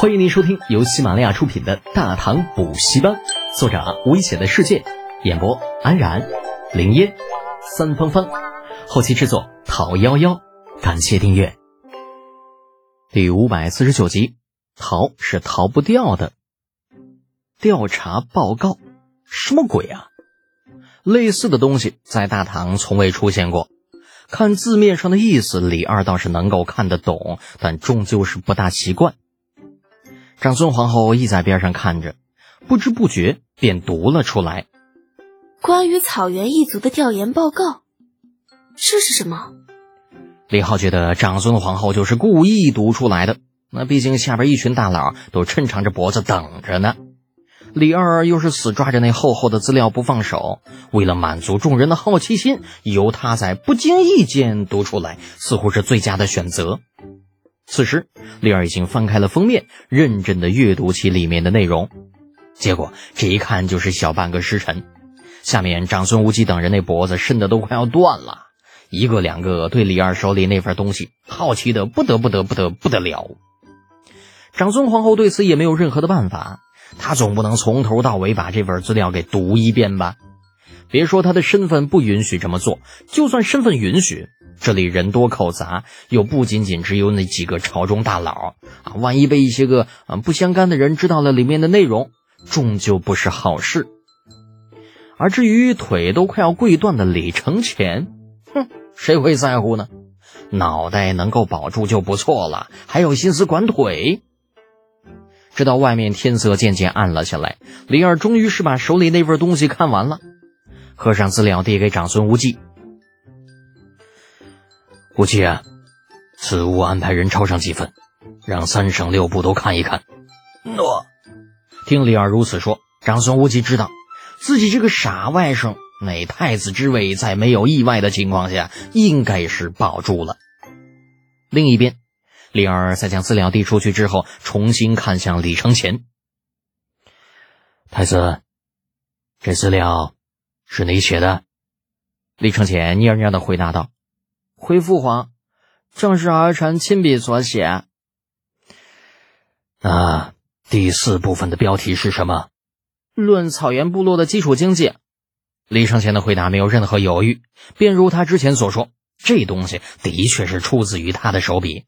欢迎您收听由喜马拉雅出品的《大唐补习班》，作者危险的世界，演播安然、林烟、三芳芳，后期制作陶幺幺。感谢订阅。第五百四十九集，逃是逃不掉的。调查报告，什么鬼啊？类似的东西在大唐从未出现过。看字面上的意思，李二倒是能够看得懂，但终究是不大习惯。长孙皇后亦在边上看着，不知不觉便读了出来：“关于草原一族的调研报告，这是什么？”李浩觉得长孙皇后就是故意读出来的，那毕竟下边一群大佬都抻长着脖子等着呢。李二又是死抓着那厚厚的资料不放手，为了满足众人的好奇心，由他在不经意间读出来，似乎是最佳的选择。此时，丽儿已经翻开了封面，认真的阅读起里面的内容。结果这一看就是小半个时辰。下面长孙无忌等人那脖子伸的都快要断了，一个两个对李二手里那份东西好奇的不得不得不得不得了。长孙皇后对此也没有任何的办法，她总不能从头到尾把这份资料给读一遍吧？别说她的身份不允许这么做，就算身份允许。这里人多口杂，又不仅仅只有那几个朝中大佬啊！万一被一些个啊不相干的人知道了里面的内容，终究不是好事。而至于腿都快要跪断的李承前，哼，谁会在乎呢？脑袋能够保住就不错了，还有心思管腿？直到外面天色渐渐暗了下来，李二终于是把手里那份东西看完了，合上资料递给长孙无忌。无忌啊，此物安排人抄上几份，让三省六部都看一看。诺。听李二如此说，长孙无忌知道自己这个傻外甥那太子之位，在没有意外的情况下，应该是保住了。另一边，李二在将资料递出去之后，重新看向李承乾。太子，这资料是你写的？李承乾蔫蔫的回答道。回父皇，正是儿臣亲笔所写。那第四部分的标题是什么？论草原部落的基础经济。李承前的回答没有任何犹豫，便如他之前所说，这东西的确是出自于他的手笔。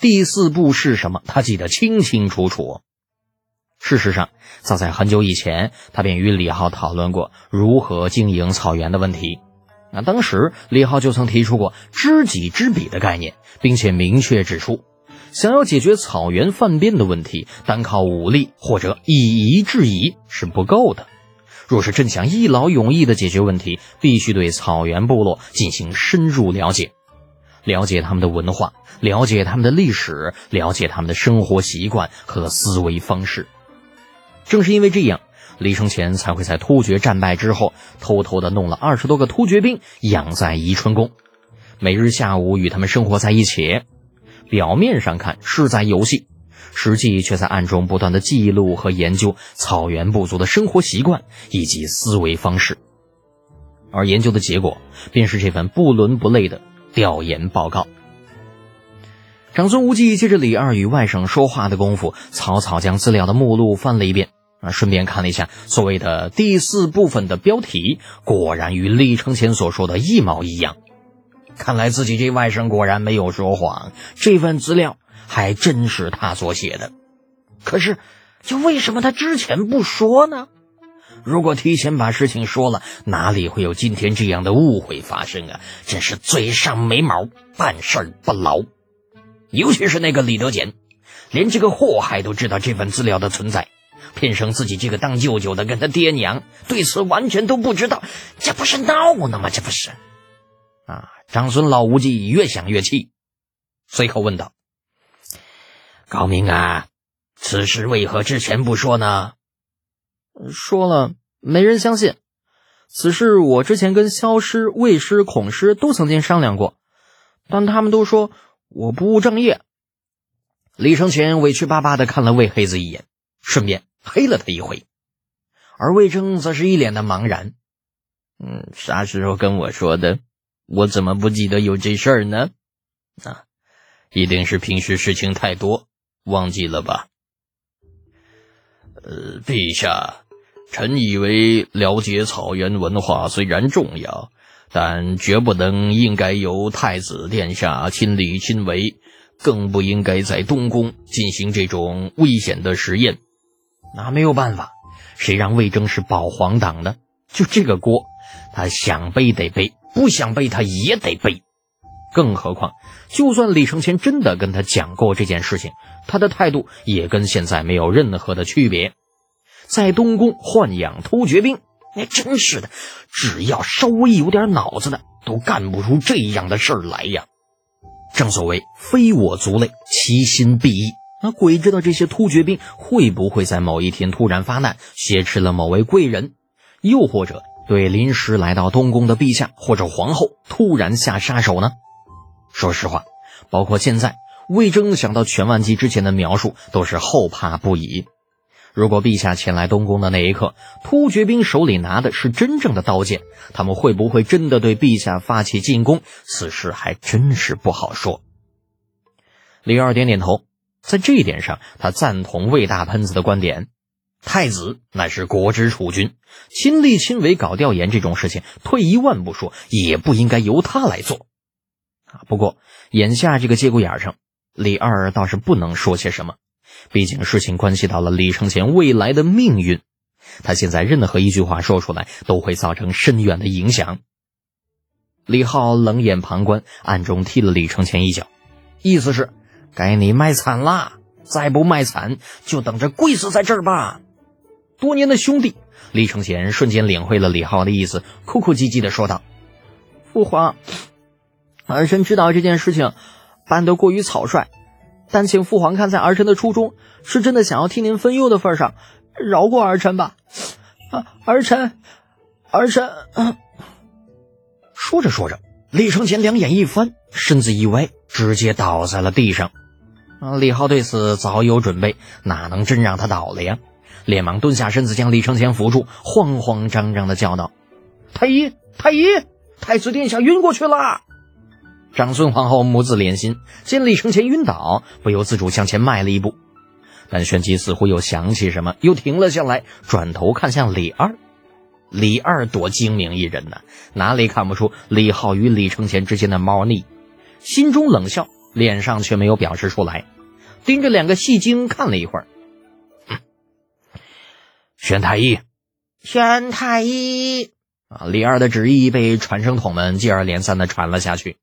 第四部是什么？他记得清清楚楚。事实上，早在很久以前，他便与李浩讨论过如何经营草原的问题。那当时李浩就曾提出过“知己知彼”的概念，并且明确指出，想要解决草原犯边的问题，单靠武力或者以夷制夷是不够的。若是真想一劳永逸的解决问题，必须对草原部落进行深入了解，了解他们的文化，了解他们的历史，了解他们的生活习惯和思维方式。正是因为这样。李承前才会在突厥战败之后，偷偷的弄了二十多个突厥兵养在宜春宫，每日下午与他们生活在一起。表面上看是在游戏，实际却在暗中不断的记录和研究草原部族的生活习惯以及思维方式。而研究的结果，便是这份不伦不类的调研报告。长孙无忌借着李二与外甥说话的功夫，草草将资料的目录翻了一遍。啊，顺便看了一下所谓的第四部分的标题，果然与李承前所说的一毛一样。看来自己这外甥果然没有说谎，这份资料还真是他所写的。可是，就为什么他之前不说呢？如果提前把事情说了，哪里会有今天这样的误会发生啊？真是嘴上没毛，办事不牢。尤其是那个李德俭，连这个祸害都知道这份资料的存在。偏生自己这个当舅舅的跟他爹娘对此完全都不知道，这不是闹呢吗？这不是，啊！长孙老无忌越想越气，随口问道：“高明啊，此事为何之前不说呢？”说了，没人相信。此事我之前跟萧师、魏师、孔师都曾经商量过，但他们都说我不务正业。李承前委屈巴巴的看了魏黑子一眼，顺便。黑了他一回，而魏征则是一脸的茫然。嗯，啥时候跟我说的？我怎么不记得有这事儿呢？啊，一定是平时事情太多，忘记了吧？呃，陛下，臣以为了解草原文化虽然重要，但绝不能应该由太子殿下亲力亲为，更不应该在东宫进行这种危险的实验。那没有办法，谁让魏征是保皇党的？就这个锅，他想背得背，不想背他也得背。更何况，就算李承乾真的跟他讲过这件事情，他的态度也跟现在没有任何的区别。在东宫豢养突厥兵，那真是的，只要稍微有点脑子的，都干不出这样的事儿来呀。正所谓非我族类，其心必异。那鬼知道这些突厥兵会不会在某一天突然发难，挟持了某位贵人，又或者对临时来到东宫的陛下或者皇后突然下杀手呢？说实话，包括现在魏征想到全万机之前的描述，都是后怕不已。如果陛下前来东宫的那一刻，突厥兵手里拿的是真正的刀剑，他们会不会真的对陛下发起进攻？此事还真是不好说。李二点点头。在这一点上，他赞同魏大喷子的观点。太子乃是国之储君，亲力亲为搞调研这种事情，退一万步说，也不应该由他来做。啊，不过眼下这个节骨眼上，李二倒是不能说些什么。毕竟事情关系到了李承前未来的命运，他现在任何一句话说出来，都会造成深远的影响。李浩冷眼旁观，暗中踢了李承前一脚，意思是。该你卖惨啦！再不卖惨，就等着跪死在这儿吧。多年的兄弟李承前瞬间领会了李浩的意思，哭哭唧唧的说道：“父皇，儿臣知道这件事情办得过于草率，但请父皇看在儿臣的初衷是真的想要替您分忧的份上，饶过儿臣吧。”啊，儿臣，儿臣。说着说着，李承前两眼一翻，身子一歪。直接倒在了地上，李浩对此早有准备，哪能真让他倒了呀？连忙蹲下身子，将李承前扶住，慌慌张张的叫道：“太医，太医，太子殿下晕过去了！”长孙皇后母子连心，见李承前晕倒，不由自主向前迈了一步，但旋即似乎又想起什么，又停了下来，转头看向李二。李二多精明一人呐，哪里看不出李浩与李承前之间的猫腻？心中冷笑，脸上却没有表示出来，盯着两个戏精看了一会儿。宣太医，宣太医啊！李二的旨意被传声筒们接二连三的传了下去。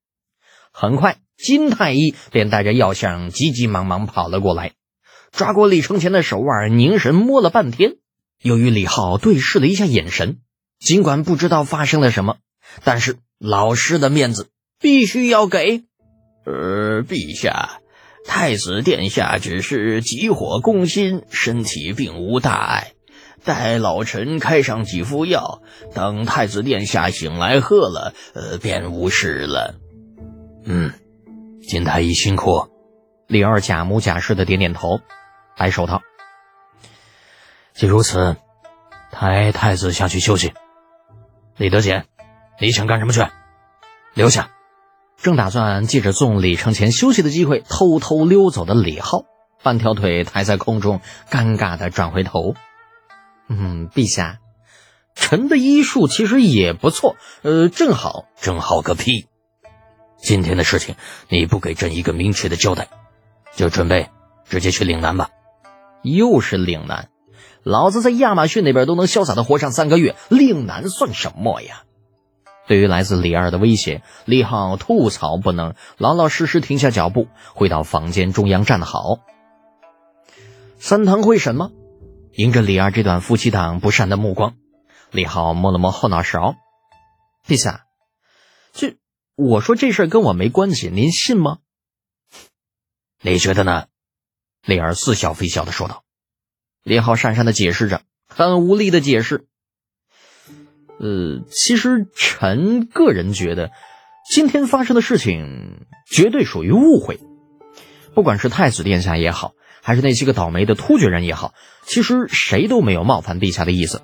很快，金太医便带着药箱急急忙忙跑了过来，抓过李承前的手腕，凝神摸了半天，又与李浩对视了一下眼神。尽管不知道发生了什么，但是老师的面子。必须要给，呃，陛下，太子殿下只是急火攻心，身体并无大碍。待老臣开上几副药，等太子殿下醒来喝了，呃，便无事了。嗯，金太医辛苦。李二假模假式的点点头，摆手道：“既如此，抬太子下去休息。李德简，你想干什么去？留下。”正打算借着送李承前休息的机会偷偷溜走的李浩，半条腿抬在空中，尴尬的转回头。嗯，陛下，臣的医术其实也不错。呃，正好，正好个屁！今天的事情你不给朕一个明确的交代，就准备直接去岭南吧。又是岭南，老子在亚马逊那边都能潇洒的活上三个月，岭南算什么呀？对于来自李二的威胁，李浩吐槽不能，老老实实停下脚步，回到房间中央站好。三堂会审吗？迎着李二这段夫妻档不善的目光，李浩摸了摸后脑勺：“陛下，这我说这事跟我没关系，您信吗？”你觉得呢？李二似笑非笑的说道。李浩讪讪的解释着，很无力的解释。呃，其实臣个人觉得，今天发生的事情绝对属于误会。不管是太子殿下也好，还是那些个倒霉的突厥人也好，其实谁都没有冒犯陛下的意思。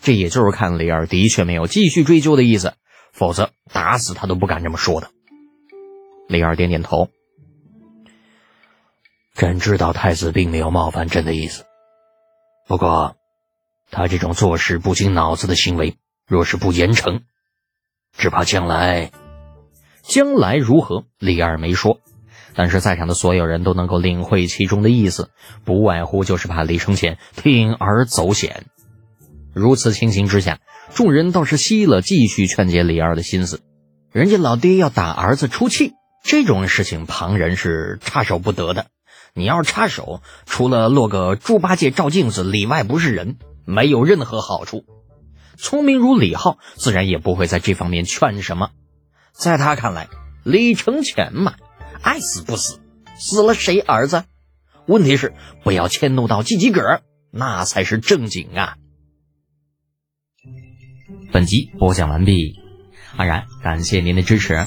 这也就是看李二的确没有继续追究的意思，否则打死他都不敢这么说的。李二点点头，朕知道太子并没有冒犯朕的意思，不过，他这种做事不经脑子的行为，若是不严惩，只怕将来……将来如何？李二没说，但是在场的所有人都能够领会其中的意思，不外乎就是怕李承前铤而走险。如此情形之下，众人倒是息了继续劝解李二的心思。人家老爹要打儿子出气，这种事情旁人是插手不得的。你要插手，除了落个猪八戒照镜子里外不是人，没有任何好处。聪明如李浩，自然也不会在这方面劝什么。在他看来，李承乾嘛，爱死不死，死了谁儿子？问题是不要迁怒到自己个儿，那才是正经啊！本集播讲完毕，安然感谢您的支持。